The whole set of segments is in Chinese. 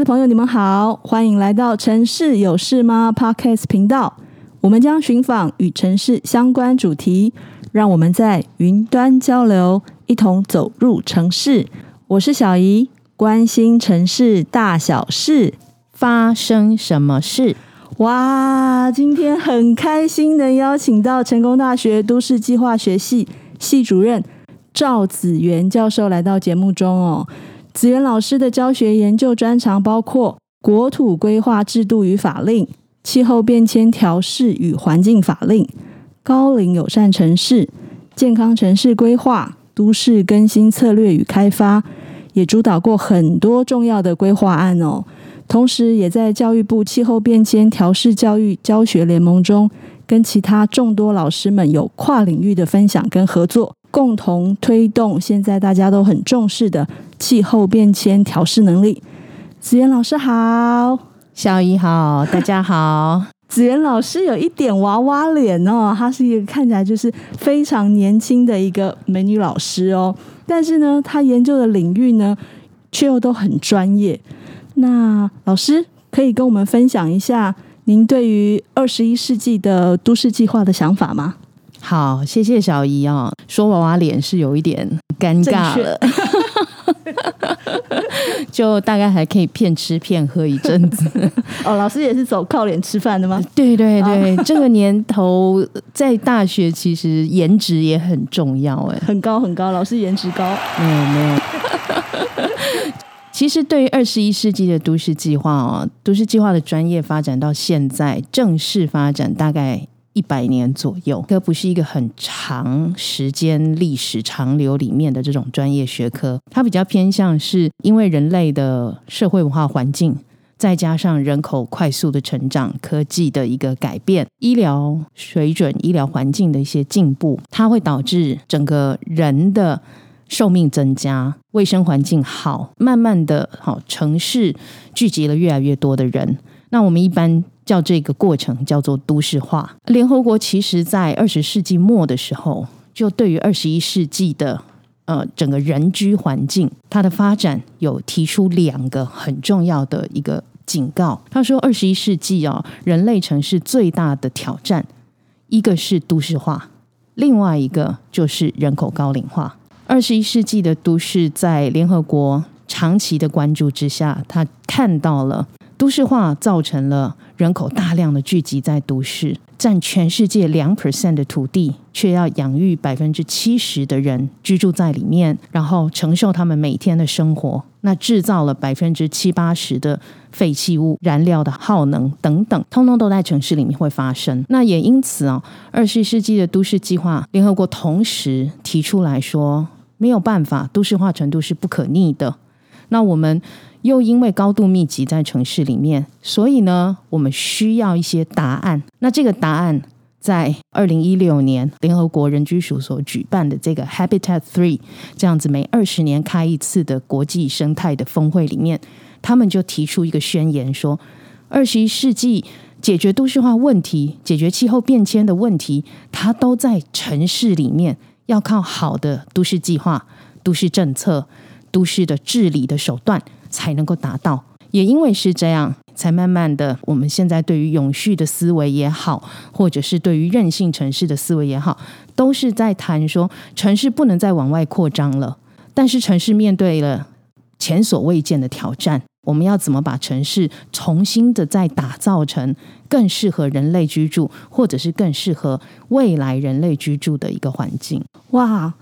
的朋友，你们好，欢迎来到城市有事吗 Podcast 频道。我们将寻访与城市相关主题，让我们在云端交流，一同走入城市。我是小怡，关心城市大小事，发生什么事？哇，今天很开心能邀请到成功大学都市计划学系系主任赵子元教授来到节目中哦。子元老师的教学研究专长包括国土规划制度与法令、气候变迁调适与环境法令、高龄友善城市、健康城市规划、都市更新策略与开发，也主导过很多重要的规划案哦。同时，也在教育部气候变迁调适教育教学联盟中，跟其他众多老师们有跨领域的分享跟合作。共同推动现在大家都很重视的气候变迁调试能力。子妍老师好，小姨好，大家好。子妍老师有一点娃娃脸哦，她是一个看起来就是非常年轻的一个美女老师哦。但是呢，她研究的领域呢，却又都很专业。那老师可以跟我们分享一下您对于二十一世纪的都市计划的想法吗？好，谢谢小姨啊、哦。说娃娃脸是有一点尴尬了，就大概还可以骗吃骗喝一阵子。哦，老师也是走靠脸吃饭的吗？对对对，这个年头在大学其实颜值也很重要哎，很高很高，老师颜值高。没有没有。其实对于二十一世纪的都市计划哦，都市计划的专业发展到现在正式发展大概。一百年左右，这不是一个很长时间历史长流里面的这种专业学科，它比较偏向是因为人类的社会文化环境，再加上人口快速的成长、科技的一个改变、医疗水准、医疗环境的一些进步，它会导致整个人的寿命增加、卫生环境好，慢慢的，好城市聚集了越来越多的人。那我们一般。叫这个过程叫做都市化。联合国其实在二十世纪末的时候，就对于二十一世纪的呃整个人居环境它的发展有提出两个很重要的一个警告。他说，二十一世纪啊，人类城市最大的挑战，一个是都市化，另外一个就是人口高龄化。二十一世纪的都市在联合国长期的关注之下，他看到了都市化造成了。人口大量的聚集在都市，占全世界两 percent 的土地，却要养育百分之七十的人居住在里面，然后承受他们每天的生活。那制造了百分之七八十的废弃物、燃料的耗能等等，通通都在城市里面会发生。那也因此啊，二十世纪的都市计划，联合国同时提出来说，没有办法，都市化程度是不可逆的。那我们。又因为高度密集在城市里面，所以呢，我们需要一些答案。那这个答案在二零一六年联合国人居署所举办的这个 Habitat Three 这样子每二十年开一次的国际生态的峰会里面，他们就提出一个宣言说，二十一世纪解决都市化问题、解决气候变迁的问题，它都在城市里面，要靠好的都市计划、都市政策、都市的治理的手段。才能够达到，也因为是这样，才慢慢的，我们现在对于永续的思维也好，或者是对于韧性城市的思维也好，都是在谈说，城市不能再往外扩张了。但是城市面对了前所未见的挑战，我们要怎么把城市重新的再打造成更适合人类居住，或者是更适合未来人类居住的一个环境？哇，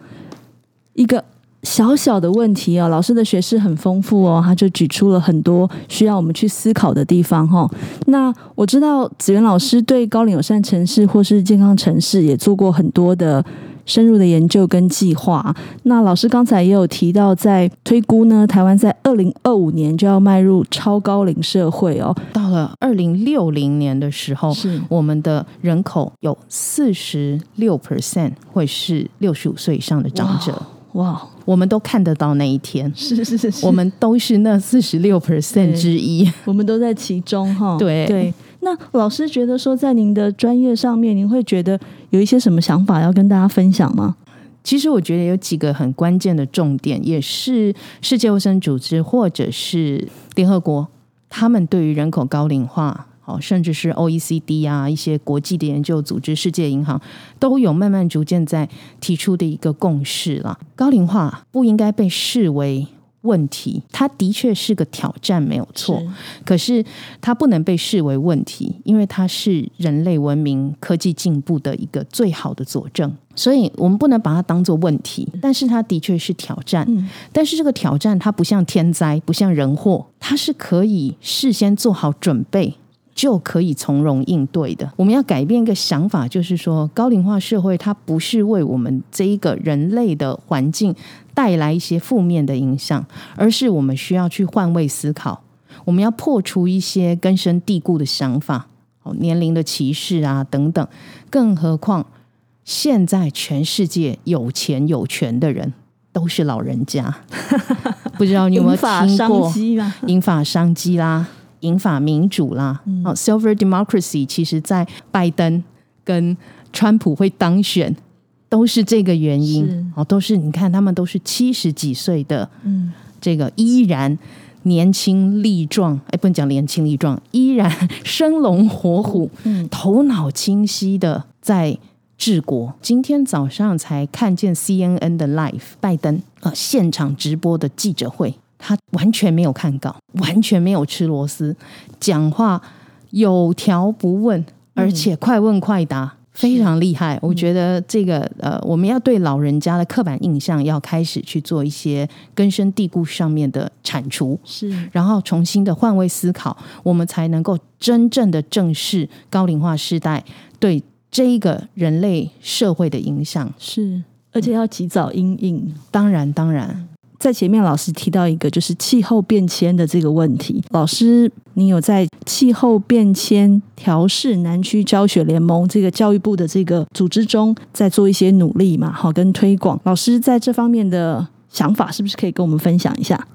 一个。小小的问题哦，老师的学识很丰富哦，他就举出了很多需要我们去思考的地方哈。那我知道子元老师对高龄友善城市或是健康城市也做过很多的深入的研究跟计划。那老师刚才也有提到，在推估呢，台湾在二零二五年就要迈入超高龄社会哦。到了二零六零年的时候，是我们的人口有四十六 percent 会是六十五岁以上的长者。哇！Wow, 我们都看得到那一天，是是是，是，我们都是那四十六 percent 之一，我们都在其中哈。对。对，那老师觉得说，在您的专业上面，您会觉得有一些什么想法要跟大家分享吗？其实我觉得有几个很关键的重点，也是世界卫生组织或者是联合国他们对于人口高龄化，哦，甚至是 OECD 啊，一些国际的研究组织、世界银行，都有慢慢逐渐在提出的一个共识了。高龄化不应该被视为问题，它的确是个挑战，没有错。是可是它不能被视为问题，因为它是人类文明科技进步的一个最好的佐证。所以我们不能把它当做问题，但是它的确是挑战。嗯、但是这个挑战它不像天灾，不像人祸，它是可以事先做好准备。就可以从容应对的。我们要改变一个想法，就是说，高龄化社会它不是为我们这一个人类的环境带来一些负面的影响，而是我们需要去换位思考。我们要破除一些根深蒂固的想法，哦，年龄的歧视啊等等。更何况，现在全世界有钱有权的人都是老人家，不知道你有没有听过引？发商机啦。银法民主啦，哦、嗯、，Silver Democracy，其实在拜登跟川普会当选，都是这个原因。是。哦，都是你看他们都是七十几岁的，嗯，这个依然年轻力壮，哎，不能讲年轻力壮，依然生龙活虎，嗯，头脑清晰的在治国。今天早上才看见 CNN 的 Live，拜登呃现场直播的记者会。他完全没有看稿，完全没有吃螺丝，讲话有条不紊，而且快问快答，嗯、非常厉害。我觉得这个呃，我们要对老人家的刻板印象要开始去做一些根深蒂固上面的铲除，是，然后重新的换位思考，我们才能够真正的正视高龄化时代对这一个人类社会的影响，是，而且要及早应应。当然，当然。在前面，老师提到一个就是气候变迁的这个问题。老师，你有在气候变迁调试南区教学联盟这个教育部的这个组织中，在做一些努力嘛？好，跟推广。老师在这方面的想法，是不是可以跟我们分享一下？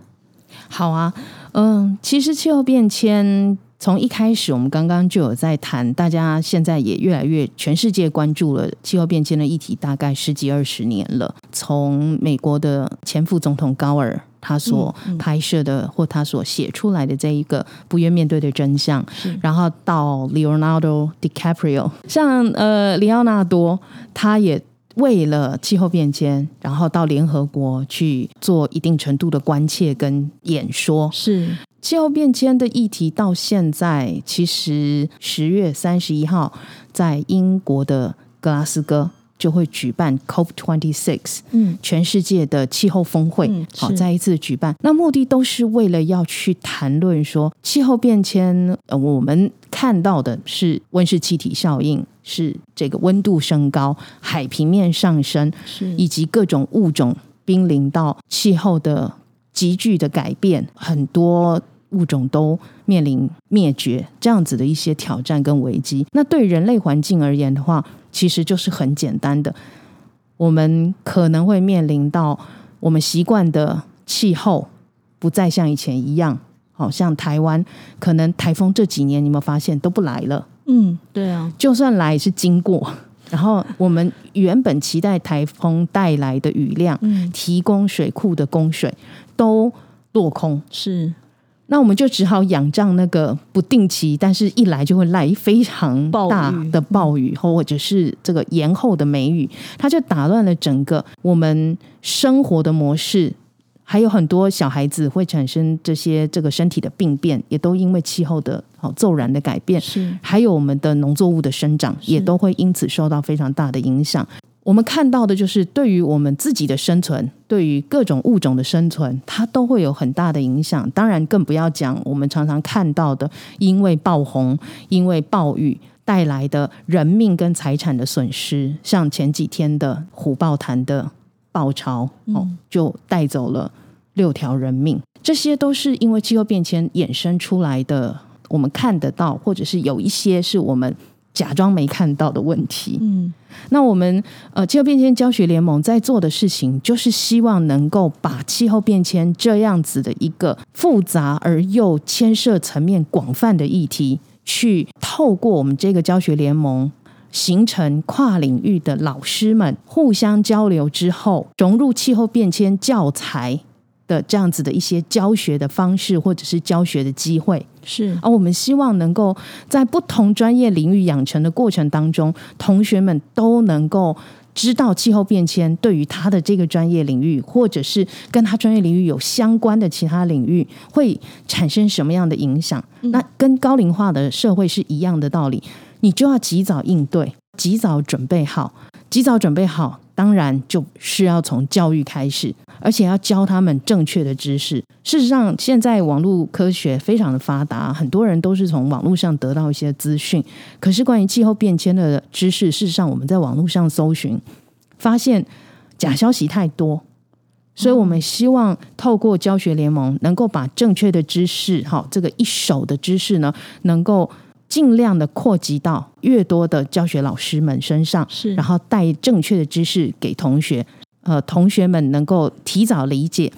好啊，嗯，其实气候变迁。从一开始，我们刚刚就有在谈，大家现在也越来越全世界关注了气候变迁的议题，大概十几二十年了。从美国的前副总统高尔他所拍摄的、嗯嗯、或他所写出来的这一个不愿面对的真相，然后到 Leonardo DiCaprio，像呃里奥纳多，他也为了气候变迁，然后到联合国去做一定程度的关切跟演说，是。气候变迁的议题到现在，其实十月三十一号在英国的格拉斯哥就会举办 COP twenty six，嗯，全世界的气候峰会，嗯、好，再一次举办。那目的都是为了要去谈论说气候变迁，呃，我们看到的是温室气体效应，是这个温度升高、海平面上升，是以及各种物种濒临到气候的急剧的改变，很多。物种都面临灭绝这样子的一些挑战跟危机。那对人类环境而言的话，其实就是很简单的，我们可能会面临到我们习惯的气候不再像以前一样。好像台湾，可能台风这几年你有没有发现都不来了？嗯，对啊，就算来也是经过，然后我们原本期待台风带来的雨量，嗯，提供水库的供水都落空，是。那我们就只好仰仗那个不定期，但是一来就会来非常大的暴雨，或者是这个延后的梅雨，它就打乱了整个我们生活的模式，还有很多小孩子会产生这些这个身体的病变，也都因为气候的好骤然的改变，是。还有我们的农作物的生长，也都会因此受到非常大的影响。我们看到的就是，对于我们自己的生存，对于各种物种的生存，它都会有很大的影响。当然，更不要讲我们常常看到的，因为暴洪、因为暴雨带来的人命跟财产的损失，像前几天的虎豹潭的暴潮，哦，就带走了六条人命。这些都是因为气候变迁衍生出来的，我们看得到，或者是有一些是我们。假装没看到的问题。嗯，那我们呃气候变迁教学联盟在做的事情，就是希望能够把气候变迁这样子的一个复杂而又牵涉层面广泛的议题，去透过我们这个教学联盟，形成跨领域的老师们互相交流之后，融入气候变迁教材的这样子的一些教学的方式，或者是教学的机会，是而我们希望能够在不同专业领域养成的过程当中，同学们都能够知道气候变迁对于他的这个专业领域，或者是跟他专业领域有相关的其他领域，会产生什么样的影响。嗯、那跟高龄化的社会是一样的道理，你就要及早应对，及早准备好，及早准备好。当然，就是要从教育开始，而且要教他们正确的知识。事实上，现在网络科学非常的发达，很多人都是从网络上得到一些资讯。可是，关于气候变迁的知识，事实上我们在网络上搜寻，发现假消息太多。所以我们希望透过教学联盟，能够把正确的知识，哈，这个一手的知识呢，能够。尽量的扩及到越多的教学老师们身上，是，然后带正确的知识给同学，呃，同学们能够提早理解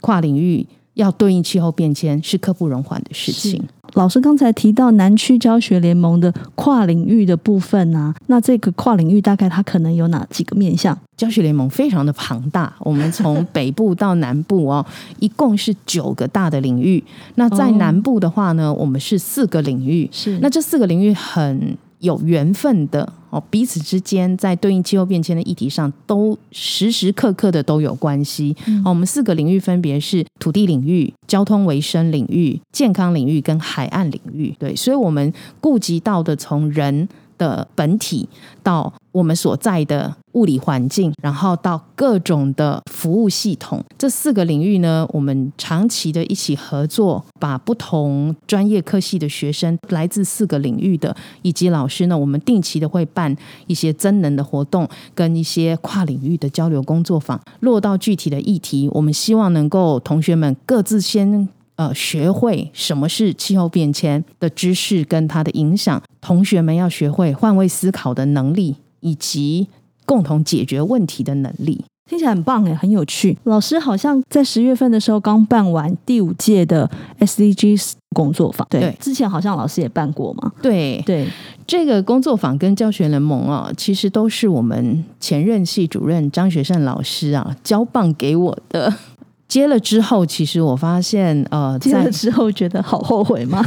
跨领域要对应气候变迁是刻不容缓的事情。老师刚才提到南区教学联盟的跨领域的部分啊，那这个跨领域大概它可能有哪几个面向？教学联盟非常的庞大，我们从北部到南部哦，一共是九个大的领域。那在南部的话呢，我们是四个领域，是那这四个领域很。有缘分的哦，彼此之间在对应气候变迁的议题上，都时时刻刻的都有关系。嗯，我们四个领域分别是土地领域、交通维生领域、健康领域跟海岸领域。对，所以我们顾及到的从人的本体到我们所在的物理环境，然后到各种的服务系统，这四个领域呢，我们长期的一起合作，把不同专业科系的学生，来自四个领域的以及老师呢，我们定期的会办一些增能的活动，跟一些跨领域的交流工作坊，落到具体的议题，我们希望能够同学们各自先。呃，学会什么是气候变迁的知识跟它的影响，同学们要学会换位思考的能力，以及共同解决问题的能力。听起来很棒诶，很有趣。老师好像在十月份的时候刚办完第五届的 SDGs 工作坊，对，对之前好像老师也办过嘛。对对，这个工作坊跟教学联盟啊，其实都是我们前任系主任张学胜老师啊交棒给我的。接了之后，其实我发现，呃，接了之后觉得好后悔吗？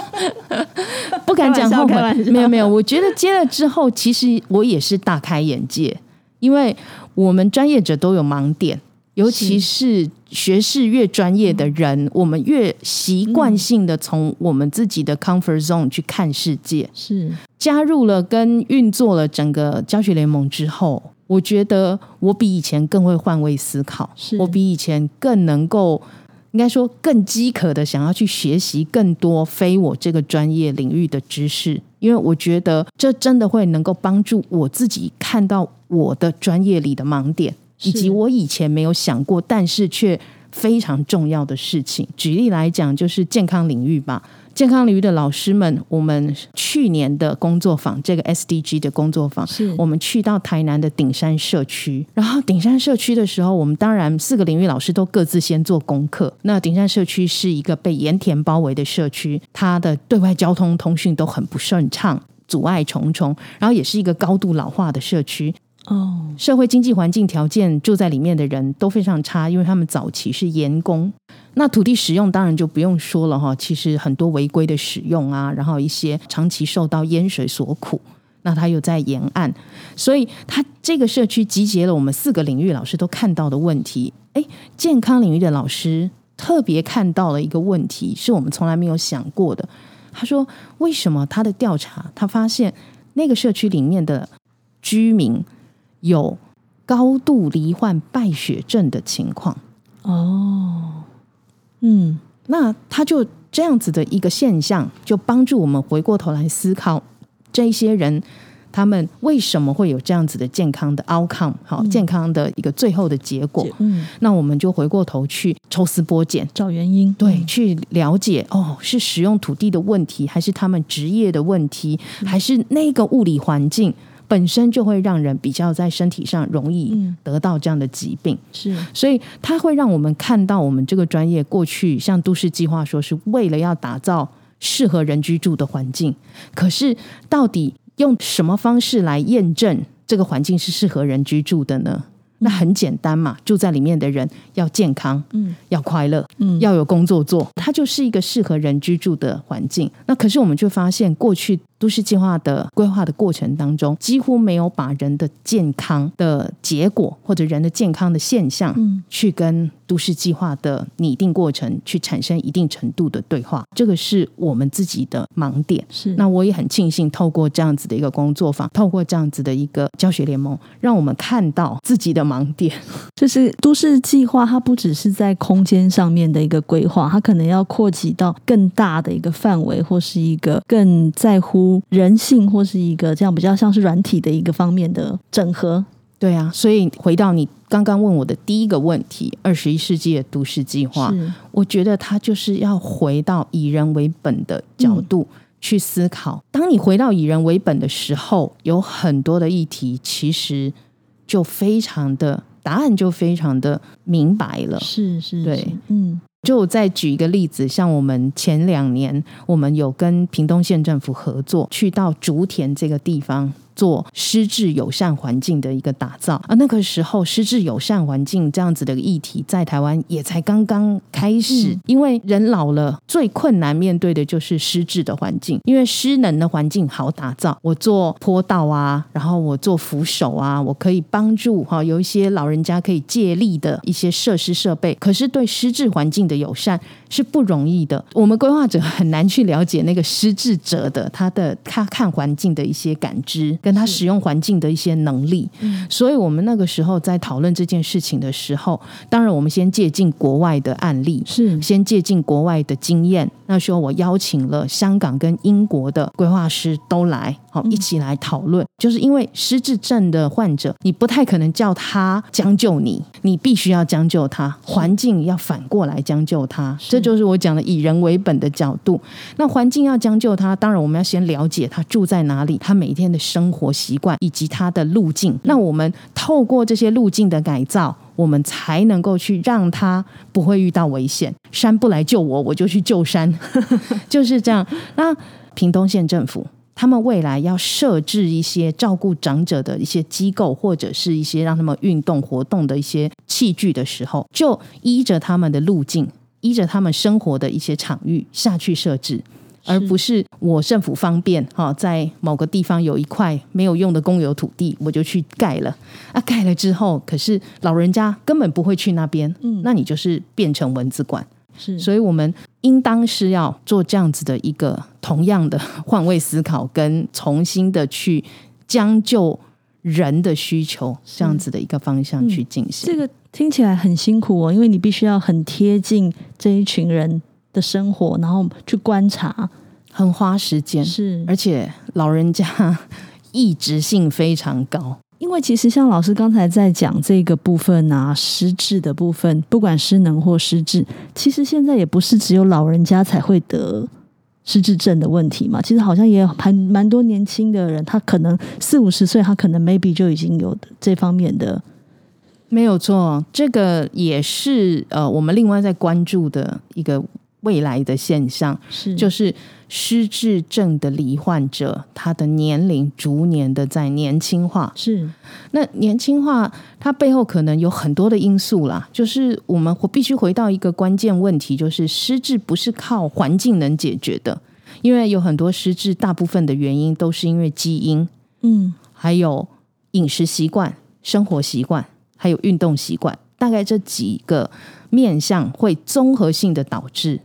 不敢讲后悔，没有没有。我觉得接了之后，其实我也是大开眼界，因为我们专业者都有盲点，尤其是学士越专业的人，嗯、我们越习惯性的从我们自己的 comfort zone 去看世界。是加入了跟运作了整个教学联盟之后。我觉得我比以前更会换位思考，是我比以前更能够，应该说更饥渴的想要去学习更多非我这个专业领域的知识，因为我觉得这真的会能够帮助我自己看到我的专业里的盲点，以及我以前没有想过，但是却非常重要的事情。举例来讲，就是健康领域吧。健康领域的老师们，我们去年的工作坊，这个 SDG 的工作坊，是我们去到台南的顶山社区。然后顶山社区的时候，我们当然四个领域老师都各自先做功课。那顶山社区是一个被盐田包围的社区，它的对外交通通讯都很不顺畅，阻碍重重。然后也是一个高度老化的社区。哦，社会经济环境条件，住在里面的人都非常差，因为他们早期是盐工。那土地使用当然就不用说了哈，其实很多违规的使用啊，然后一些长期受到淹水所苦。那他又在沿岸，所以他这个社区集结了我们四个领域老师都看到的问题。诶，健康领域的老师特别看到了一个问题，是我们从来没有想过的。他说：“为什么他的调查，他发现那个社区里面的居民有高度罹患败血症的情况？”哦。嗯，那他就这样子的一个现象，就帮助我们回过头来思考，这些人他们为什么会有这样子的健康的 outcome，好，健康的一个最后的结果。嗯，那我们就回过头去抽丝剥茧，找原因，对，去了解哦，是使用土地的问题，还是他们职业的问题，还是那个物理环境？本身就会让人比较在身体上容易得到这样的疾病，是，所以它会让我们看到我们这个专业过去像都市计划说是为了要打造适合人居住的环境，可是到底用什么方式来验证这个环境是适合人居住的呢？那很简单嘛，住在里面的人要健康，嗯，要快乐，嗯，要有工作做，它就是一个适合人居住的环境。那可是我们就发现，过去都市计划的规划的过程当中，几乎没有把人的健康的结果或者人的健康的现象，嗯，去跟都市计划的拟定过程去产生一定程度的对话。这个是我们自己的盲点。是，那我也很庆幸，透过这样子的一个工作坊，透过这样子的一个教学联盟，让我们看到自己的盲点。就是都市计划，它不只是在空间上面的一个规划，它可能要扩及到更大的一个范围，或是一个更在乎人性，或是一个这样比较像是软体的一个方面的整合。对啊，所以回到你刚刚问我的第一个问题，二十一世纪的都市计划，我觉得它就是要回到以人为本的角度。嗯去思考，当你回到以人为本的时候，有很多的议题，其实就非常的答案就非常的明白了。是是，对，嗯。就再举一个例子，像我们前两年，我们有跟屏东县政府合作，去到竹田这个地方。做失智友善环境的一个打造。啊，那个时候失智友善环境这样子的议题在台湾也才刚刚开始，因为人老了最困难面对的就是失智的环境，因为失能的环境好打造，我做坡道啊，然后我做扶手啊，我可以帮助哈有一些老人家可以借力的一些设施设备，可是对失智环境的友善是不容易的，我们规划者很难去了解那个失智者的他的他看环境的一些感知。跟他使用环境的一些能力，所以我们那个时候在讨论这件事情的时候，当然我们先借鉴国外的案例，是先借鉴国外的经验。那时候我邀请了香港跟英国的规划师都来，好一起来讨论。就是因为失智症的患者，你不太可能叫他将就你，你必须要将就他，环境要反过来将就他。这就是我讲的以人为本的角度。那环境要将就他，当然我们要先了解他住在哪里，他每天的生活。习惯以及他的路径，那我们透过这些路径的改造，我们才能够去让他不会遇到危险。山不来救我，我就去救山，就是这样。那屏东县政府他们未来要设置一些照顾长者的一些机构，或者是一些让他们运动活动的一些器具的时候，就依着他们的路径，依着他们生活的一些场域下去设置。而不是我政府方便哈，在某个地方有一块没有用的公有土地，我就去盖了啊！盖了之后，可是老人家根本不会去那边，嗯，那你就是变成蚊子馆。是，所以我们应当是要做这样子的一个同样的换位思考，跟重新的去将就人的需求这样子的一个方向去进行。嗯，这个听起来很辛苦哦，因为你必须要很贴近这一群人的生活，然后去观察，很花时间，是，而且老人家 意志性非常高。因为其实像老师刚才在讲这个部分啊，失智的部分，不管失能或失智，其实现在也不是只有老人家才会得失智症的问题嘛。其实好像也还蛮多年轻的人，他可能四五十岁，他可能 maybe 就已经有这方面的。没有错，这个也是呃，我们另外在关注的一个。未来的现象是，就是失智症的罹患者，他的年龄逐年的在年轻化。是，那年轻化，它背后可能有很多的因素啦。就是我们必须回到一个关键问题，就是失智不是靠环境能解决的，因为有很多失智，大部分的原因都是因为基因，嗯，还有饮食习惯、生活习惯，还有运动习惯，大概这几个面向会综合性的导致。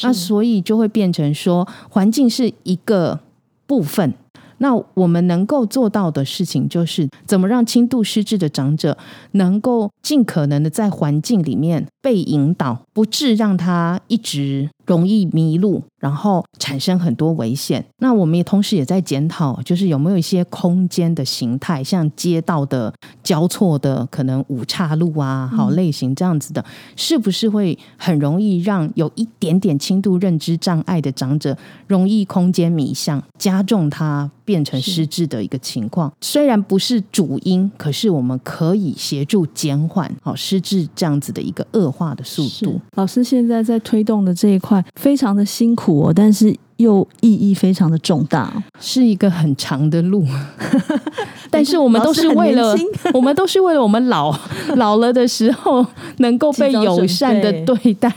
那所以就会变成说，环境是一个部分。那我们能够做到的事情，就是怎么让轻度失智的长者能够尽可能的在环境里面被引导，不致让他一直容易迷路。然后产生很多危险。那我们也同时也在检讨，就是有没有一些空间的形态，像街道的交错的可能五岔路啊，好类型这样子的，是不是会很容易让有一点点轻度认知障碍的长者容易空间迷向，加重他变成失智的一个情况？虽然不是主因，可是我们可以协助减缓好失智这样子的一个恶化的速度。老师现在在推动的这一块非常的辛苦哦。但是又意义非常的重大，是一个很长的路。但是我们都是为了，我们都是为了我们老 老了的时候能够被友善的对待，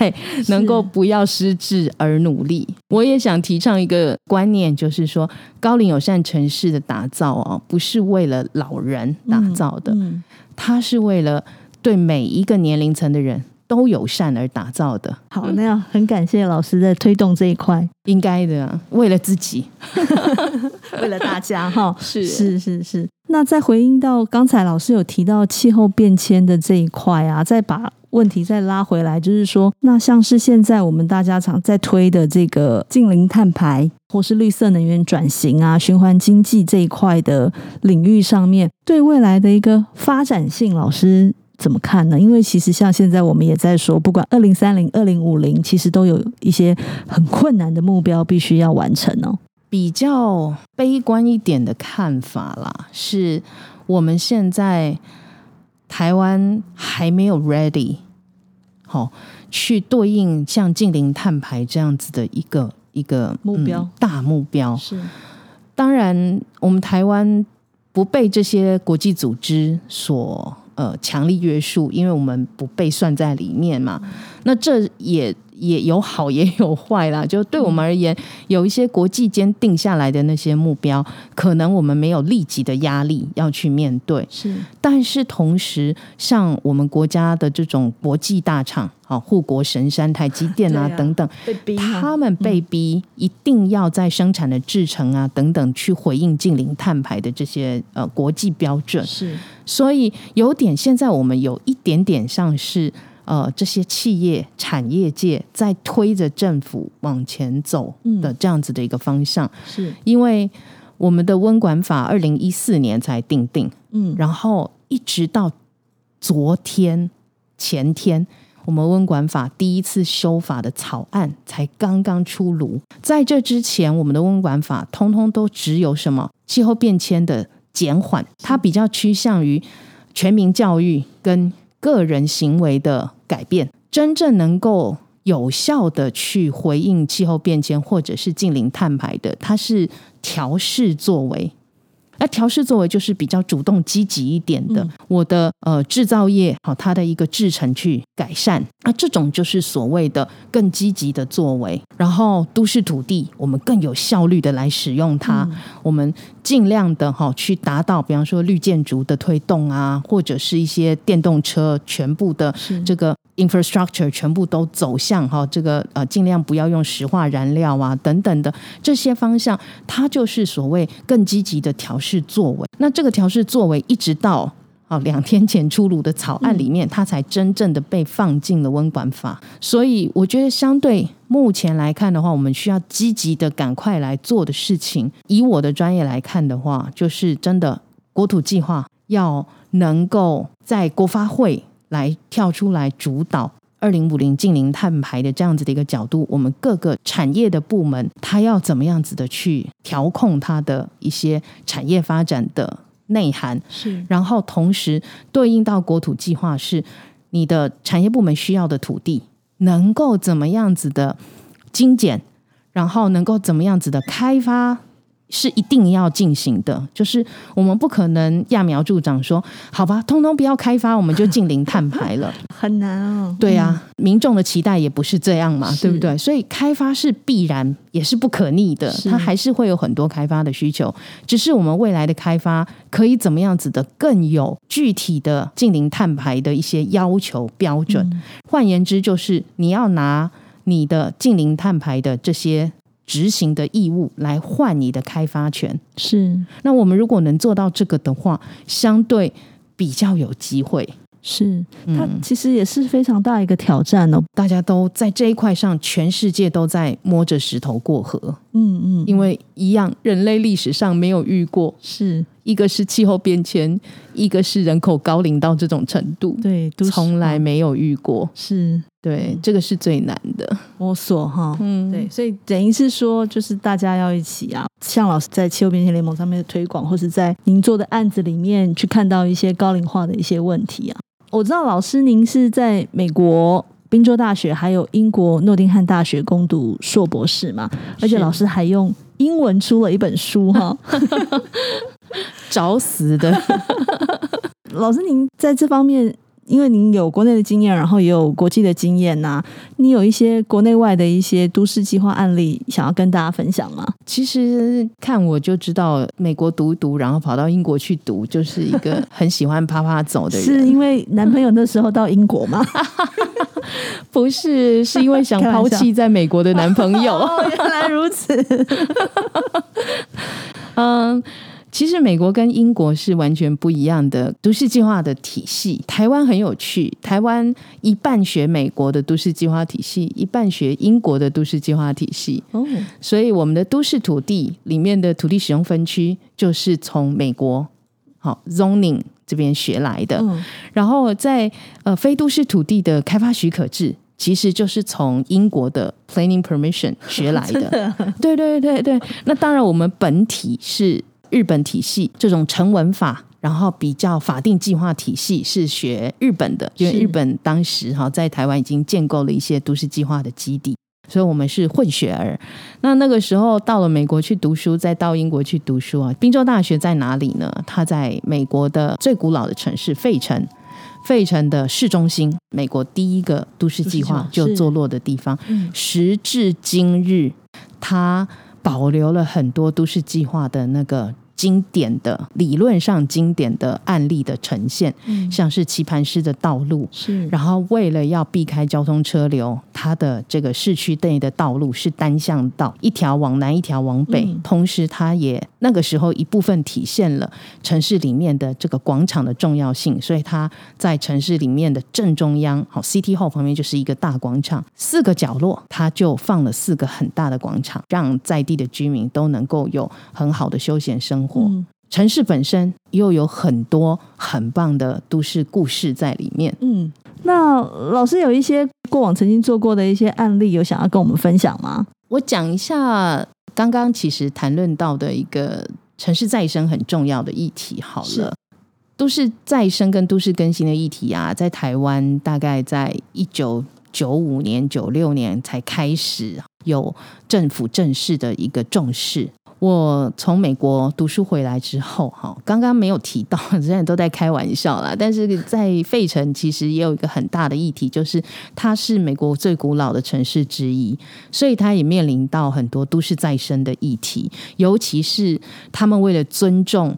能够不要失智而努力。我也想提倡一个观念，就是说高龄友善城市的打造哦，不是为了老人打造的，它是为了对每一个年龄层的人都友善而打造的。好，那要很感谢老师在推动这一块，应该的，为了自己，为了大家哈，是是是是。那再回应到刚才老师有提到气候变迁的这一块啊，再把问题再拉回来，就是说，那像是现在我们大家常在推的这个近零碳排，或是绿色能源转型啊、循环经济这一块的领域上面，对未来的一个发展性，老师怎么看呢？因为其实像现在我们也在说，不管二零三零、二零五零，其实都有一些很困难的目标必须要完成哦。比较悲观一点的看法啦，是我们现在台湾还没有 ready，好去对应像近零碳排这样子的一个一个目标、嗯、大目标。是，当然我们台湾不被这些国际组织所呃强力约束，因为我们不被算在里面嘛。那这也。也有好也有坏啦，就对我们而言，嗯、有一些国际间定下来的那些目标，可能我们没有立即的压力要去面对。是，但是同时，像我们国家的这种国际大厂，啊，护国神山台积电啊等等，被逼他们被逼一定要在生产的制程啊等等去回应近零碳排的这些呃国际标准。是，所以有点现在我们有一点点像是。呃，这些企业产业界在推着政府往前走的这样子的一个方向，嗯、是。因为我们的温管法二零一四年才定定，嗯，然后一直到昨天前天，我们温管法第一次修法的草案才刚刚出炉，在这之前，我们的温管法通通都只有什么？气候变迁的减缓，它比较趋向于全民教育跟。个人行为的改变，真正能够有效的去回应气候变迁，或者是近零碳排的，它是调试作为。那调试作为就是比较主动积极一点的，嗯、我的呃制造业好，它的一个制程去改善，那这种就是所谓的更积极的作为。然后都市土地，我们更有效率的来使用它，嗯、我们尽量的哈去达到，比方说绿建筑的推动啊，或者是一些电动车全部的这个。Infrastructure 全部都走向哈这个呃尽量不要用石化燃料啊等等的这些方向，它就是所谓更积极的调试作为。那这个调试作为一直到啊两天前出炉的草案里面，它才真正的被放进了温管法。所以我觉得相对目前来看的话，我们需要积极的赶快来做的事情，以我的专业来看的话，就是真的国土计划要能够在国发会。来跳出来主导二零五零近零碳排的这样子的一个角度，我们各个产业的部门，它要怎么样子的去调控它的一些产业发展的内涵，是，然后同时对应到国土计划，是你的产业部门需要的土地能够怎么样子的精简，然后能够怎么样子的开发。是一定要进行的，就是我们不可能揠苗助长说，好吧，通通不要开发，我们就近零碳排了，很难哦。对啊，嗯、民众的期待也不是这样嘛，对不对？所以开发是必然，也是不可逆的，它还是会有很多开发的需求，只是我们未来的开发可以怎么样子的更有具体的近零碳排的一些要求标准。嗯、换言之，就是你要拿你的近零碳排的这些。执行的义务来换你的开发权，是。那我们如果能做到这个的话，相对比较有机会。是，它其实也是非常大一个挑战哦。大家都在这一块上，全世界都在摸着石头过河。嗯嗯，因为一样，人类历史上没有遇过，是一个是气候变迁，一个是人口高龄到这种程度，对，从来没有遇过。是，对，这个是最难的摸索哈。嗯，对，所以等于是说，就是大家要一起啊，像老师在气候变迁联盟上面的推广，或是在您做的案子里面去看到一些高龄化的一些问题啊。我知道老师您是在美国。宾州大学还有英国诺丁汉大学攻读硕博士嘛，而且老师还用英文出了一本书哈，找死的。老师，您在这方面。因为您有国内的经验，然后也有国际的经验呐、啊，你有一些国内外的一些都市计划案例想要跟大家分享吗？其实看我就知道，美国读一读，然后跑到英国去读，就是一个很喜欢啪啪走的人。是因为男朋友那时候到英国吗？不是，是因为想抛弃在美国的男朋友。哦，原来如此。嗯。其实美国跟英国是完全不一样的都市计划的体系。台湾很有趣，台湾一半学美国的都市计划体系，一半学英国的都市计划体系。哦，所以我们的都市土地里面的土地使用分区就是从美国好 zoning 这边学来的。嗯，然后在呃非都市土地的开发许可制，其实就是从英国的 planning permission 学来的。对对对对，那当然我们本体是。日本体系这种成文法，然后比较法定计划体系是学日本的，因为日本当时哈在台湾已经建构了一些都市计划的基地，所以我们是混血儿。那那个时候到了美国去读书，再到英国去读书啊。宾州大学在哪里呢？它在美国的最古老的城市费城，费城的市中心，美国第一个都市计划就坐落的地方。时至今日，它保留了很多都市计划的那个。经典的理论上经典的案例的呈现，嗯、像是棋盘式的道路，是。然后为了要避开交通车流，它的这个市区内的道路是单向道，一条往南，一条往北。嗯、同时，它也那个时候一部分体现了城市里面的这个广场的重要性，所以它在城市里面的正中央，好，City Hall 旁边就是一个大广场，四个角落它就放了四个很大的广场，让在地的居民都能够有很好的休闲生活。嗯，城市本身又有很多很棒的都市故事在里面。嗯，那老师有一些过往曾经做过的一些案例，有想要跟我们分享吗？我讲一下刚刚其实谈论到的一个城市再生很重要的议题。好了，都市再生跟都市更新的议题啊，在台湾大概在一九九五年、九六年才开始有政府正式的一个重视。我从美国读书回来之后，哈，刚刚没有提到，现在都在开玩笑啦。但是在费城，其实也有一个很大的议题，就是它是美国最古老的城市之一，所以它也面临到很多都市再生的议题，尤其是他们为了尊重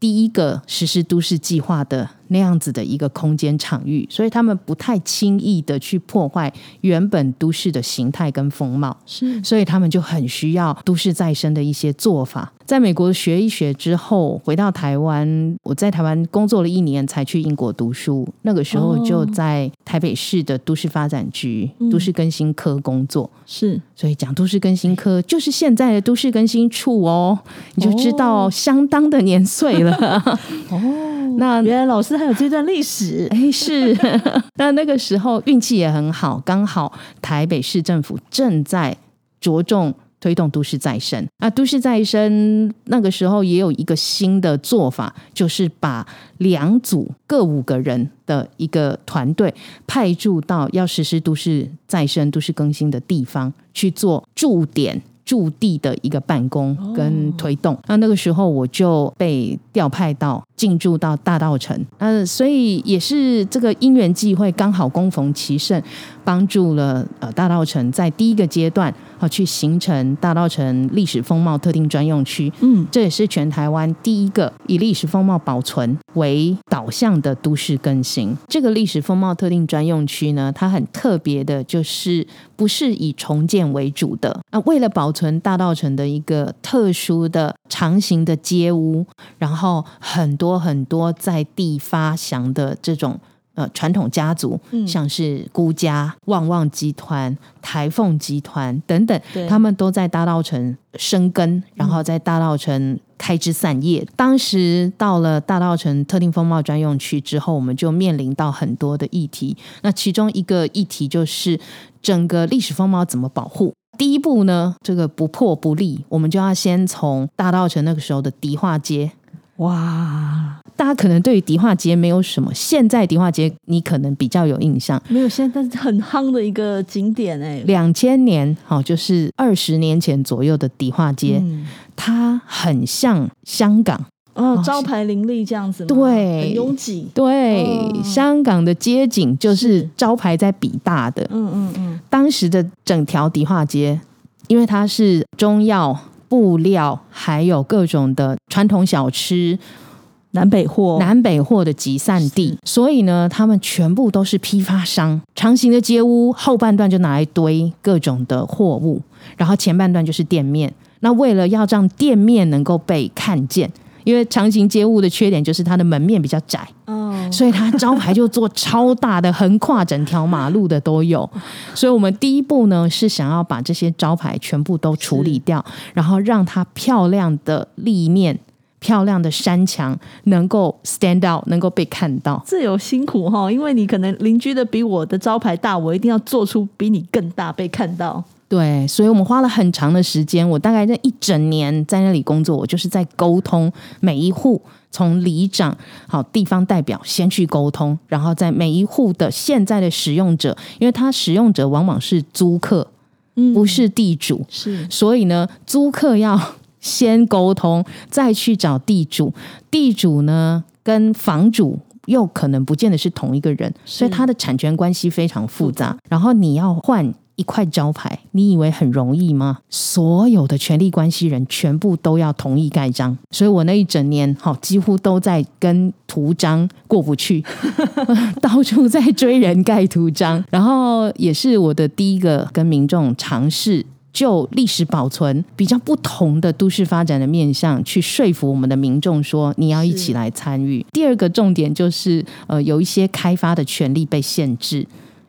第一个实施都市计划的。那样子的一个空间场域，所以他们不太轻易的去破坏原本都市的形态跟风貌，是，所以他们就很需要都市再生的一些做法。在美国学一学之后，回到台湾，我在台湾工作了一年，才去英国读书。那个时候就在台北市的都市发展局、哦、都市更新科工作，是，所以讲都市更新科就是现在的都市更新处哦，你就知道相当的年岁了 哦。那原来老师还有这段历史，哎，是。那那个时候运气也很好，刚好台北市政府正在着重推动都市再生。那都市再生那个时候也有一个新的做法，就是把两组各五个人的一个团队派驻到要实施都市再生、都市更新的地方去做驻点。驻地的一个办公跟推动，那、oh. 那个时候我就被调派到进驻到大道城，呃，所以也是这个因缘际会，刚好供逢其盛，帮助了呃大道城在第一个阶段。啊，去形成大道城历史风貌特定专用区。嗯，这也是全台湾第一个以历史风貌保存为导向的都市更新。这个历史风貌特定专用区呢，它很特别的，就是不是以重建为主的。那为了保存大道城的一个特殊的长形的街屋，然后很多很多在地发祥的这种。呃，传统家族，像是孤家、旺旺集团、台凤集团等等，他们都在大稻城生根，然后在大稻城开枝散叶。当时到了大稻城特定风貌专用区之后，我们就面临到很多的议题。那其中一个议题就是整个历史风貌怎么保护？第一步呢，这个不破不立，我们就要先从大稻城那个时候的迪化街。哇，大家可能对于迪化街没有什么，现在迪化街你可能比较有印象，没有，现在很夯的一个景点哎，两千年好，就是二十年前左右的迪化街，嗯、它很像香港。哦，招牌林立这样子吗？对，很拥挤。对，哦、香港的街景就是招牌在比大的。嗯嗯嗯。当时的整条迪化街，因为它是中药、布料，还有各种的传统小吃、南北货、南北货的集散地，所以呢，他们全部都是批发商。长形的街屋后半段就拿来堆各种的货物，然后前半段就是店面。那为了要让店面能够被看见。因为长形街屋的缺点就是它的门面比较窄，哦，所以它招牌就做超大的，横跨整条马路的都有。所以我们第一步呢是想要把这些招牌全部都处理掉，然后让它漂亮的立面、漂亮的山墙能够 stand out，能够被看到。这有辛苦哈，因为你可能邻居的比我的招牌大，我一定要做出比你更大被看到。对，所以我们花了很长的时间。我大概那一整年在那里工作，我就是在沟通每一户，从里长、好地方代表先去沟通，然后在每一户的现在的使用者，因为他使用者往往是租客，嗯，不是地主，是，所以呢，租客要先沟通，再去找地主，地主呢跟房主又可能不见得是同一个人，所以他的产权关系非常复杂，然后你要换。一块招牌，你以为很容易吗？所有的权力关系人全部都要同意盖章，所以我那一整年，好几乎都在跟图章过不去，到处在追人盖图章。然后也是我的第一个跟民众尝试就历史保存比较不同的都市发展的面向，去说服我们的民众说你要一起来参与。第二个重点就是，呃，有一些开发的权利被限制，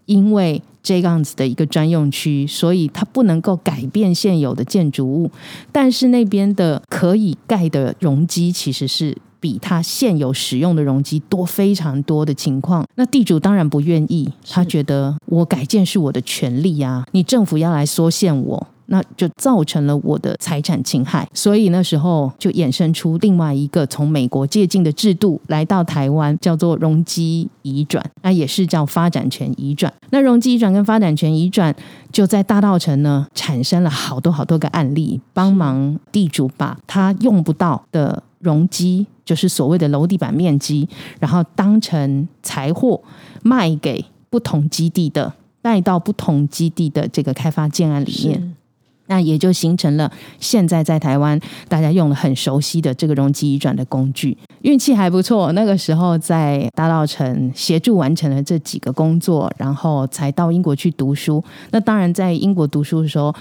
因为。这样子的一个专用区，所以它不能够改变现有的建筑物，但是那边的可以盖的容积其实是比它现有使用的容积多非常多的情况。那地主当然不愿意，他觉得我改建是我的权利啊，你政府要来缩限我。那就造成了我的财产侵害，所以那时候就衍生出另外一个从美国借鉴的制度来到台湾，叫做容积移转，那也是叫发展权移转。那容积移转跟发展权移转就在大道城呢产生了好多好多个案例，帮忙地主把他用不到的容积，就是所谓的楼地板面积，然后当成财货卖给不同基地的，带到不同基地的这个开发建案里面。那也就形成了现在在台湾大家用了很熟悉的这个容积移转的工具，运气还不错。那个时候在大稻埕协助完成了这几个工作，然后才到英国去读书。那当然在英国读书的时候，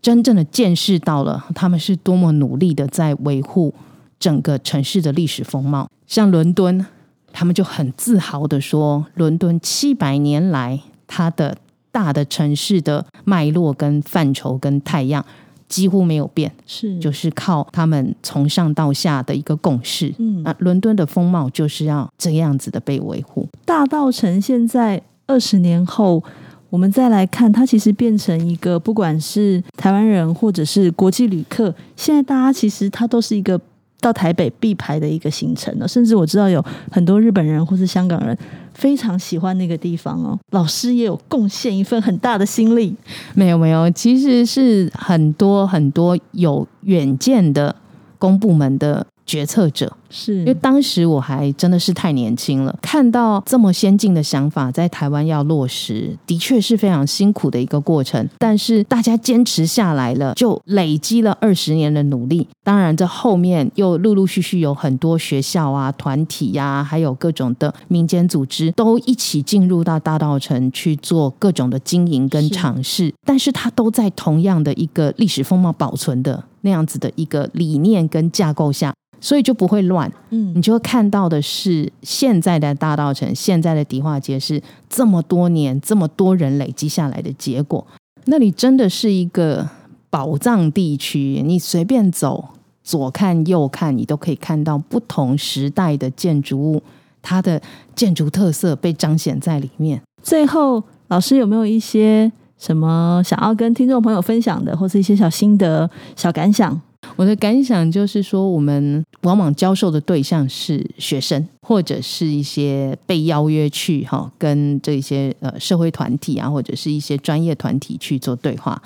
真正的见识到了他们是多么努力的在维护整个城市的历史风貌。像伦敦，他们就很自豪的说，伦敦七百年来它的。大的城市的脉络跟范畴跟太阳几乎没有变，是就是靠他们从上到下的一个共识。嗯，那伦敦的风貌就是要这样子的被维护。大道城现在二十年后，我们再来看，它其实变成一个，不管是台湾人或者是国际旅客，现在大家其实它都是一个。到台北必排的一个行程呢，甚至我知道有很多日本人或是香港人非常喜欢那个地方哦。老师也有贡献一份很大的心力。没有没有，其实是很多很多有远见的公部门的。决策者是因为当时我还真的是太年轻了，看到这么先进的想法在台湾要落实，的确是非常辛苦的一个过程。但是大家坚持下来了，就累积了二十年的努力。当然，这后面又陆陆续续有很多学校啊、团体呀、啊，还有各种的民间组织，都一起进入到大道城去做各种的经营跟尝试。是但是它都在同样的一个历史风貌保存的那样子的一个理念跟架构下。所以就不会乱，嗯，你就会看到的是现在的大道城，现在的迪化街是这么多年这么多人累积下来的结果。那里真的是一个宝藏地区，你随便走，左看右看，你都可以看到不同时代的建筑物，它的建筑特色被彰显在里面。最后，老师有没有一些什么想要跟听众朋友分享的，或是一些小心得、小感想？我的感想就是说，我们往往教授的对象是学生，或者是一些被邀约去哈，跟这些呃社会团体啊，或者是一些专业团体去做对话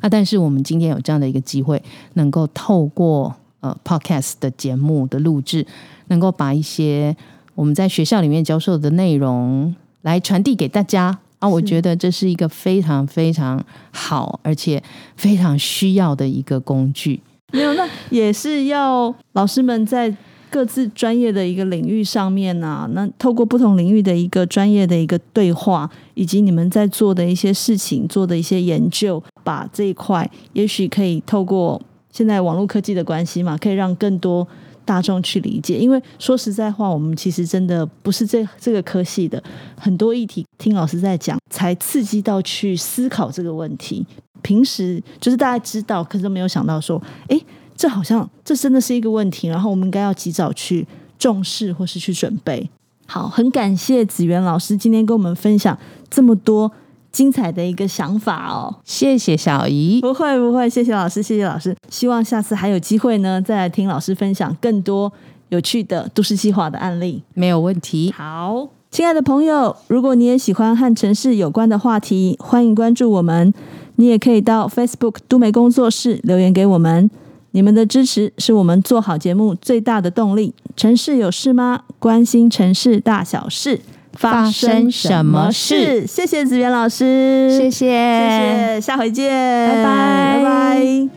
啊。但是我们今天有这样的一个机会，能够透过呃 Podcast 的节目的录制，能够把一些我们在学校里面教授的内容来传递给大家。啊，我觉得这是一个非常非常好，而且非常需要的一个工具。没有，那也是要老师们在各自专业的一个领域上面啊，那透过不同领域的一个专业的一个对话，以及你们在做的一些事情、做的一些研究，把这一块，也许可以透过现在网络科技的关系嘛，可以让更多。大众去理解，因为说实在话，我们其实真的不是这这个科系的，很多议题听老师在讲，才刺激到去思考这个问题。平时就是大家知道，可是都没有想到说，诶，这好像这真的是一个问题，然后我们应该要及早去重视或是去准备。好，很感谢子媛老师今天跟我们分享这么多。精彩的一个想法哦，谢谢小姨，不会不会，谢谢老师，谢谢老师，希望下次还有机会呢，再来听老师分享更多有趣的都市计划的案例，没有问题。好，亲爱的朋友，如果你也喜欢和城市有关的话题，欢迎关注我们，你也可以到 Facebook 都媒工作室留言给我们，你们的支持是我们做好节目最大的动力。城市有事吗？关心城市大小事。发生什么事？谢谢子源老师，谢谢，谢谢，下回见，拜拜，拜拜。